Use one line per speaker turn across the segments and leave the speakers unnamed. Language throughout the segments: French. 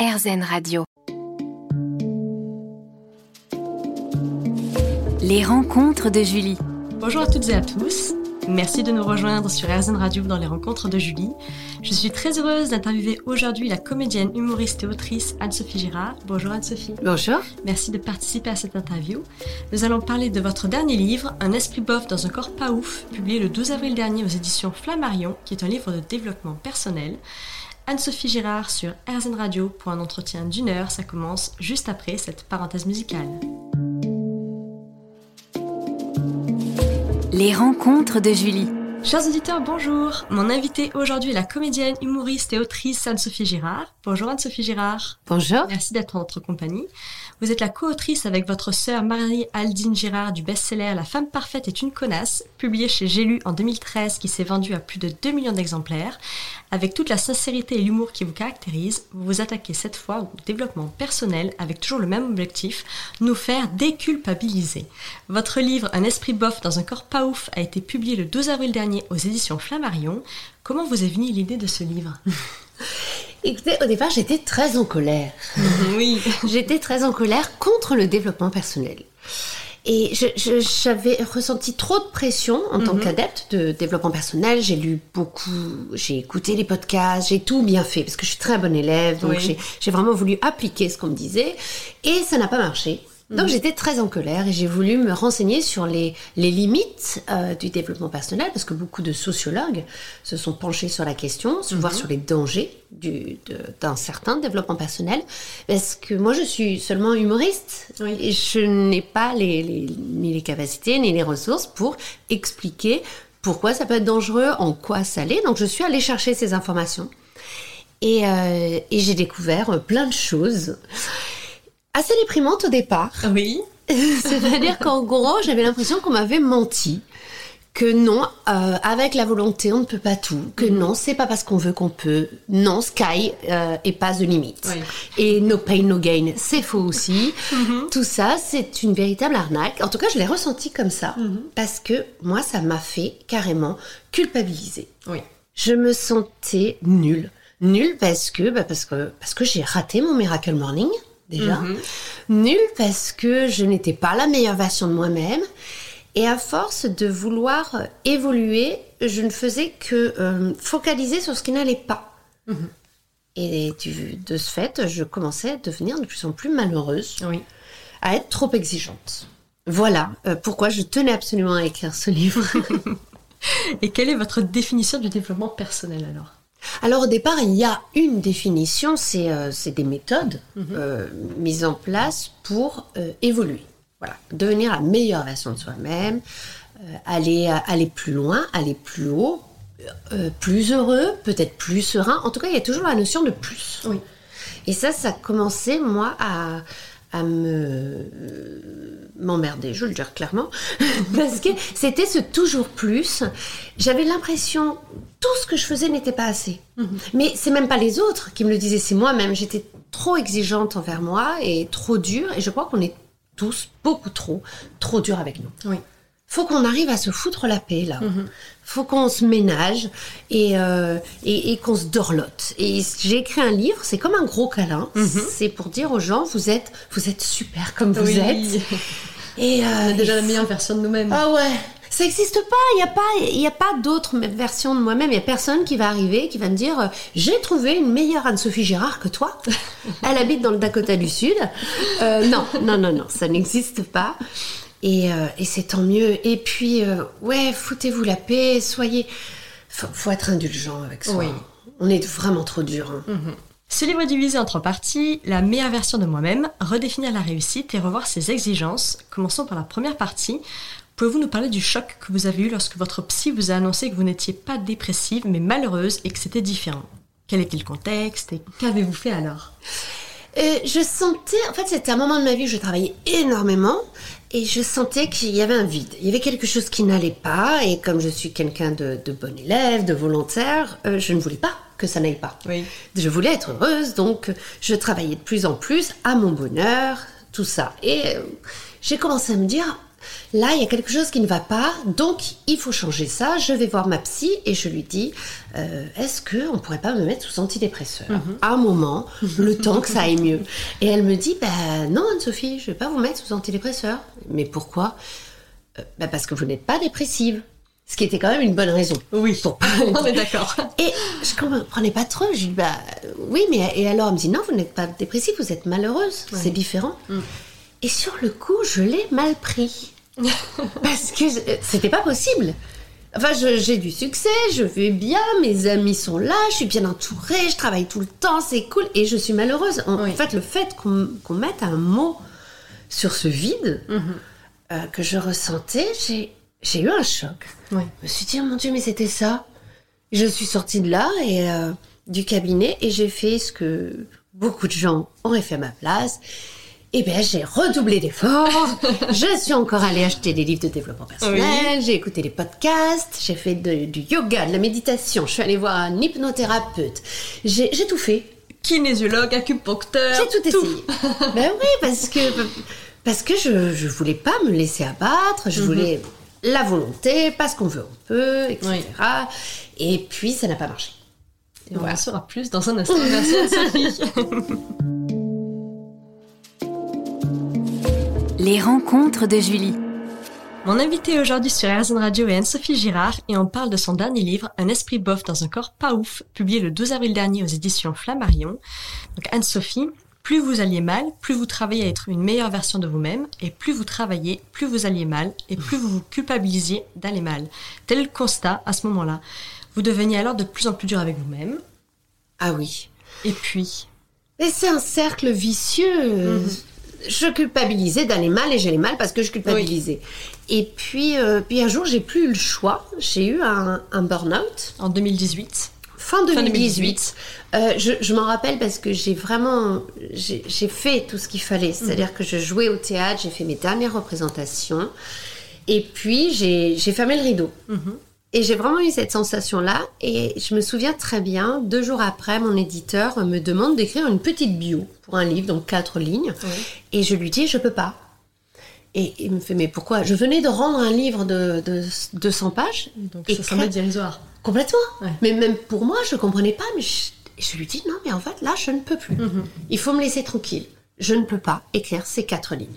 RZN Radio. Les rencontres de Julie.
Bonjour à toutes et à tous. Merci de nous rejoindre sur RZN Radio dans les rencontres de Julie. Je suis très heureuse d'interviewer aujourd'hui la comédienne, humoriste et autrice Anne-Sophie Girard. Bonjour Anne-Sophie.
Bonjour.
Merci de participer à cette interview. Nous allons parler de votre dernier livre, Un esprit bof dans un corps pas ouf, publié le 12 avril dernier aux éditions Flammarion, qui est un livre de développement personnel. Anne-Sophie Girard sur RZN Radio pour un entretien d'une heure. Ça commence juste après cette parenthèse musicale.
Les rencontres de Julie.
Chers auditeurs, bonjour. Mon invitée aujourd'hui est la comédienne, humoriste et autrice Anne-Sophie Girard. Bonjour Anne-Sophie Girard.
Bonjour.
Merci d'être en notre compagnie. Vous êtes la co-autrice avec votre sœur Marie-Aldine Girard du best-seller La femme parfaite est une connasse, publié chez J'ai lu en 2013 qui s'est vendu à plus de 2 millions d'exemplaires. Avec toute la sincérité et l'humour qui vous caractérise, vous vous attaquez cette fois au développement personnel avec toujours le même objectif, nous faire déculpabiliser. Votre livre Un esprit bof dans un corps pas ouf a été publié le 12 avril dernier aux éditions Flammarion. Comment vous est venue l'idée de ce livre?
Écoutez, au départ, j'étais très en colère.
Oui.
j'étais très en colère contre le développement personnel. Et j'avais ressenti trop de pression en tant qu'adepte de développement personnel. J'ai lu beaucoup, j'ai écouté les podcasts, j'ai tout bien fait parce que je suis très bonne élève. Donc j'ai vraiment voulu appliquer ce qu'on me disait. Et ça n'a pas marché. Donc j'étais très en colère et j'ai voulu me renseigner sur les, les limites euh, du développement personnel parce que beaucoup de sociologues se sont penchés sur la question, se voir sur les dangers du, d'un certain développement personnel. Parce que moi je suis seulement humoriste et je n'ai pas les, les, ni les capacités ni les ressources pour expliquer pourquoi ça peut être dangereux, en quoi ça l'est. Donc je suis allée chercher ces informations et, euh, et j'ai découvert plein de choses assez déprimante au départ.
Oui.
C'est-à-dire qu'en gros, j'avais l'impression qu'on m'avait menti. Que non, euh, avec la volonté, on ne peut pas tout. Que mhm. non, c'est pas parce qu'on veut qu'on peut. Non, sky euh, et pas de limite. Et no pain, no gain, c'est faux aussi. Mhm. Tout ça, c'est une véritable arnaque. En tout cas, je l'ai ressenti comme ça. Mhm. Parce que moi, ça m'a fait carrément culpabiliser.
Oui.
Je me sentais nulle. Nulle parce que, bah parce que, parce que j'ai raté mon Miracle Morning déjà. Mhm. Nul parce que je n'étais pas la meilleure version de moi-même. Et à force de vouloir évoluer, je ne faisais que euh, focaliser sur ce qui n'allait pas. Mhm. Et de ce fait, je commençais à devenir de plus en plus malheureuse,
oui.
à être trop exigeante. Voilà euh, pourquoi je tenais absolument à écrire ce livre.
Et quelle est votre définition du développement personnel alors?
Alors au départ, il y a une définition, c'est euh, des méthodes mhm. euh, mises en place pour euh, évoluer. Voilà, devenir la meilleure version de soi-même, aller, aller plus loin, aller plus haut, plus heureux, peut-être plus serein. En tout cas, il y a toujours la notion de plus.
Oui.
Et ça, ça a commencé, moi, à, à me m'emmerder, je le dire clairement, parce que c'était ce toujours plus. J'avais l'impression tout ce que je faisais n'était pas assez. Mhm. Mais c'est même pas les autres qui me le disaient, c'est moi-même. J'étais trop exigeante envers moi et trop dure, et je crois qu'on est tous beaucoup trop, trop durs avec nous.
Oui.
Faut qu'on arrive à se foutre la paix là.
Mhm.
Faut qu'on se ménage et, euh, et, qu'on se dorlote. Et j'ai écrit un livre, c'est comme un gros câlin. Mhm. C'est pour dire aux gens, vous êtes, vous êtes super comme vous êtes.
Et euh, déjà la meilleure version de nous-mêmes.
Ah ouais. Ça n'existe pas. Il n'y a pas, il a pas d'autre version de moi-même. Il n'y a personne qui va arriver, qui va me dire, euh, j'ai trouvé une meilleure Anne-Sophie Gérard que toi. Elle habite dans le Dakota du Sud. Non, non, non, non, ça n'existe pas. Et, euh, et c'est tant mieux. Et puis, ouais, foutez-vous la paix, soyez. Faut, faut être indulgent avec soi.
Oui.
On est vraiment trop dur. Hein.
Ce livre est divisé en trois parties. La meilleure version de moi-même, redéfinir la réussite et revoir ses exigences. Commençons par la première partie. Pouvez-vous nous parler du choc que vous avez eu lorsque votre psy vous a annoncé que vous n'étiez pas dépressive mais malheureuse et que c'était différent? Quel était le contexte et qu'avez-vous fait alors?
Euh, je sentais, en fait, c'était un moment de ma vie où je travaillais énormément et je sentais qu'il y avait un vide. Il y avait quelque chose qui n'allait pas et comme je suis quelqu'un de, bon élève, de volontaire, euh, je ne voulais pas que ça n'aille pas.
Oui.
Je voulais être heureuse, donc je travaillais de plus en plus à mon bonheur, tout ça. Et euh, j'ai commencé à me dire, là, il y a quelque chose qui ne va pas, donc il faut changer ça. Je vais voir ma psy et je lui dis, euh, est-ce qu'on ne pourrait pas me mettre sous antidépresseur? À un moment, le temps que ça aille mieux Et elle me dit, bah non, Anne-Sophie, je ne vais pas vous mettre sous antidépresseur. Mais pourquoi? Euh, bah, Parce que vous n'êtes pas dépressive. Ce qui était quand même une bonne raison.
Oui,
Pour-
on est d'accord.
Et je comprenais pas trop. Je dis, bah oui, mais et alors? Elle me dit, non, vous n'êtes pas dépressive, vous êtes malheureuse. C'est différent. Et sur le coup, je l'ai mal pris. Parce que je- c'était pas possible. Enfin, j'ai du succès, je vais bien, mes amis sont là, je suis bien entourée, je travaille tout le temps, c'est cool, et je suis malheureuse. En
Oui.
fait, le fait qu'on mette un mot sur ce vide euh, que je ressentais, j'ai j'ai eu un choc.
Oui.
Je me suis dit, oh mon Dieu, mais c'était ça. Je suis sortie de là et euh, du cabinet et j'ai fait ce que beaucoup de gens auraient fait à ma place. Et bien, j'ai redoublé d'efforts. je suis encore allée acheter des livres de développement personnel. J'ai écouté les podcasts. J'ai fait de- du yoga, de la méditation. Je suis allée voir un hypnothérapeute. J'ai tout fait.
Kinésiologue, acupuncteur.
J'ai tout essayé. ben oui, parce que parce que je je voulais pas me laisser abattre.
Mhm.
Je voulais la volonté, parce qu'on veut, on peut, etc. Et puis ça n'a pas marché.
Et on
Voilà.
en saura plus dans un instant. Merci Anne-Sophie.
Les rencontres de Julie.
Mon invité aujourd'hui sur RZN Radio est Anne-Sophie Girard et on parle de son dernier livre, Un esprit bof dans un corps pas ouf, publié le 12 avril dernier aux éditions Flammarion. Donc Anne-Sophie, plus vous alliez mal, plus vous travaillez à être une meilleure version de vous-même, et plus vous travaillez, plus vous alliez mal, et plus vous vous culpabilisiez d'aller mal. Tel est le constat à ce moment-là. Vous deveniez alors de plus en plus dur avec vous-même,
Ah oui.
et puis...
Et c'est un cercle vicieux.
Mhm.
Je culpabilisais d'aller mal et j'allais mal parce que je culpabilisais. Et puis, euh, puis un jour, j'ai plus eu le choix. J'ai eu un, un burn-out.
En 2018,
Fin 2018.
2018.
Euh, je je m'en rappelle parce que j'ai vraiment j'ai fait tout ce qu'il fallait. C'est-à-dire que je jouais au théâtre, j'ai fait mes dernières représentations, et puis j'ai j'ai fermé le rideau. Et j'ai vraiment eu cette sensation-là. Et je me souviens très bien, deux jours après, mon éditeur me demande d'écrire une petite bio pour un livre, donc quatre lignes. Et je lui dis, je peux pas. Et il me fait, mais pourquoi? Je venais de rendre un livre de, de 200 pages.
donc
Et
ça semblait dérisoire.
Complètement.
Ouais.
Mais même pour moi, je comprenais pas. Mais je, je lui dis non, mais en fait, là, je ne peux plus.
Mhm.
Il faut me laisser tranquille. Je ne peux pas écrire ces quatre lignes.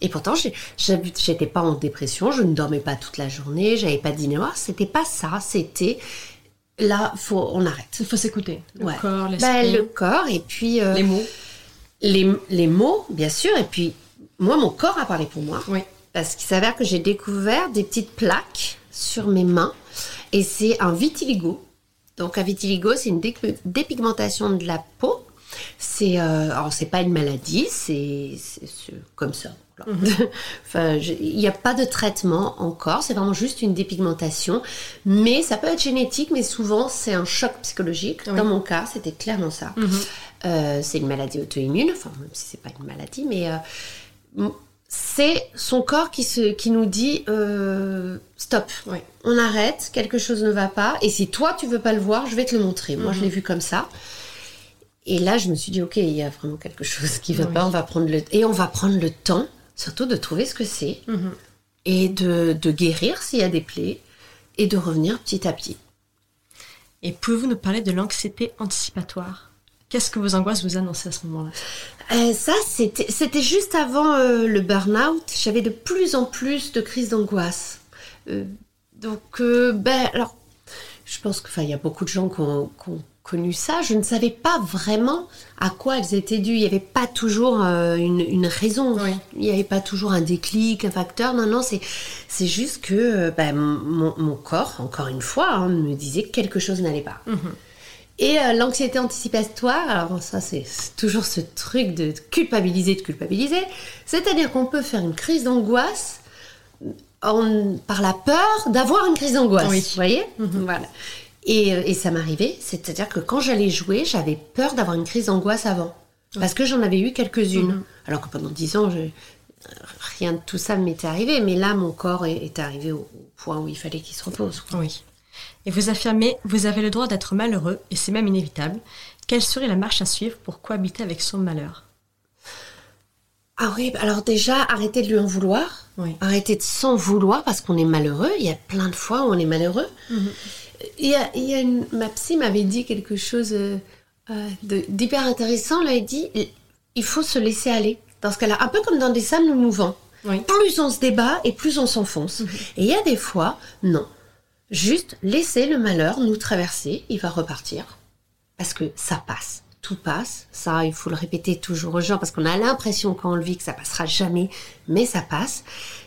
Et pourtant, j'étais pas en dépression, je ne dormais pas toute la journée, j'avais pas de dîner noir. C'était pas ça. C'était là, faut, on arrête.
Il faut s'écouter. Le
Ouais.
corps, l'esprit,
Bah, le corps et puis euh,
les mots.
les, les mots, bien sûr. Et puis moi, mon corps a parlé pour moi.
Oui.
Parce qu'il s'avère que j'ai découvert des petites plaques sur mes mains et c'est un vitiligo. Donc un vitiligo, c'est une dé- dépigmentation de la peau. C'est euh, alors c'est pas une maladie, c'est comme ça. je- il n'y a pas de traitement encore, c'est vraiment juste une dépigmentation. Mais ça peut être génétique, mais souvent c'est un choc psychologique.
Oui.
Dans mon cas, c'était clairement ça. Euh, c'est une maladie auto-immune, enfin même si c'est pas une maladie, mais euh, c'est son corps qui, se, qui nous dit euh, stop,
Oui.
on arrête, quelque chose ne va pas, et si toi tu veux pas le voir, je vais te le montrer. Moi je l'ai vu comme ça. Et là je me suis dit ok, il y a vraiment quelque chose qui va
Oui.
pas, on va prendre le et on va prendre le temps, surtout de trouver ce que c'est
Mhm.
et de, de guérir s'il y a des plaies et de revenir petit à petit.
Et pouvez-vous nous parler de l'anxiété anticipatoire? Qu'est-ce que vos angoisses vous annonçaient à ce moment-là?
Euh, ça, c'était juste avant euh, le burn-out. J'avais de plus en plus de crises d'angoisse. Euh, donc, ben, alors, je pense qu'il y a beaucoup de gens qui ont, qui ont connu ça. Je ne savais pas vraiment à quoi elles étaient dues. Il n'y avait pas toujours euh, une, une raison.
Oui.
Il n'y avait pas toujours un déclic, un facteur. Non, non, c'est c'est juste que euh, ben, mon, mon corps, encore une fois, hein, me disait que quelque chose n'allait pas. Et euh, l'anxiété anticipatoire, alors ça c'est toujours ce truc de culpabiliser, de culpabiliser. C'est-à-dire qu'on peut faire une crise d'angoisse par la peur d'avoir une crise d'angoisse.
Oui.
Vous voyez? Voilà. Et, euh, et ça m'arrivait, c'est-à-dire que quand j'allais jouer, j'avais peur d'avoir une crise d'angoisse avant. Parce que j'en avais eu quelques-unes. Alors que pendant dix ans, je- rien de tout ça ne m'était arrivé. Mais là, mon corps est, est arrivé au, au point où il fallait qu'il se repose. quoi.
Oui. Et vous affirmez, vous avez le droit d'être malheureux, et c'est même inévitable. Quelle serait la marche à suivre pour cohabiter avec son malheur?
Ah oui, alors déjà, arrêtez de lui en vouloir.
Oui.
Arrêtez de s'en vouloir parce qu'on est malheureux. Il y a plein de fois où on est malheureux.
Mhm.
Il y a, il y a une, ma psy m'avait dit quelque chose euh, euh, d'hyper intéressant. Elle a dit il faut se laisser aller. Dans ce cas-là, un peu comme dans des sables mouvants.
Oui.
Plus on se débat et plus on s'enfonce. Et il y a des fois, non. Juste laisser le malheur nous traverser, il va repartir. Parce que ça passe. Tout passe. Ça, il faut le répéter toujours aux gens parce qu'on a l'impression quand on le vit que ça passera jamais. Mais ça passe.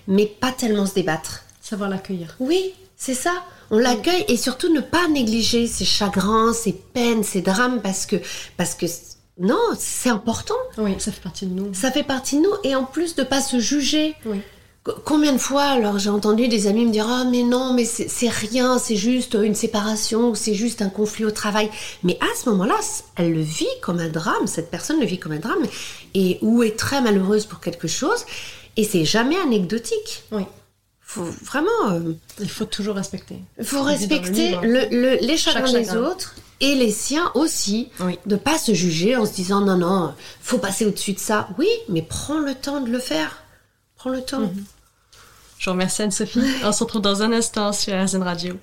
Mais pas tellement se débattre.
Savoir l'accueillir.
Oui, c'est ça. On l'accueille et surtout ne pas négliger ses chagrins, ses peines, ses drames parce que, parce que, non, c'est important.
Oui, ça fait partie de nous.
Ça fait partie de nous et en plus de pas se juger.
Oui.
Combien de fois, alors j'ai entendu des amis me dire Ah, mais non, mais c'est rien, c'est juste une séparation ou c'est juste un conflit au travail. Mais à ce moment-là, elle le vit comme un drame, cette personne le vit comme un drame, et ou est très malheureuse pour quelque chose, et c'est jamais anecdotique.
Oui.
Faut vraiment. euh,
Il faut toujours respecter.
il faut
le
respecter
livre.
le- le- les chagrins
Chaque
des
chagrin.
autres et les siens aussi.
Oui.
De pas se juger en se disant non, non, faut passer au-dessus de ça. Oui, mais prends le temps de le faire. Prends le temps.
Je vous remercie Anne-Sophie. On se retrouve dans un instant sur RZN Radio.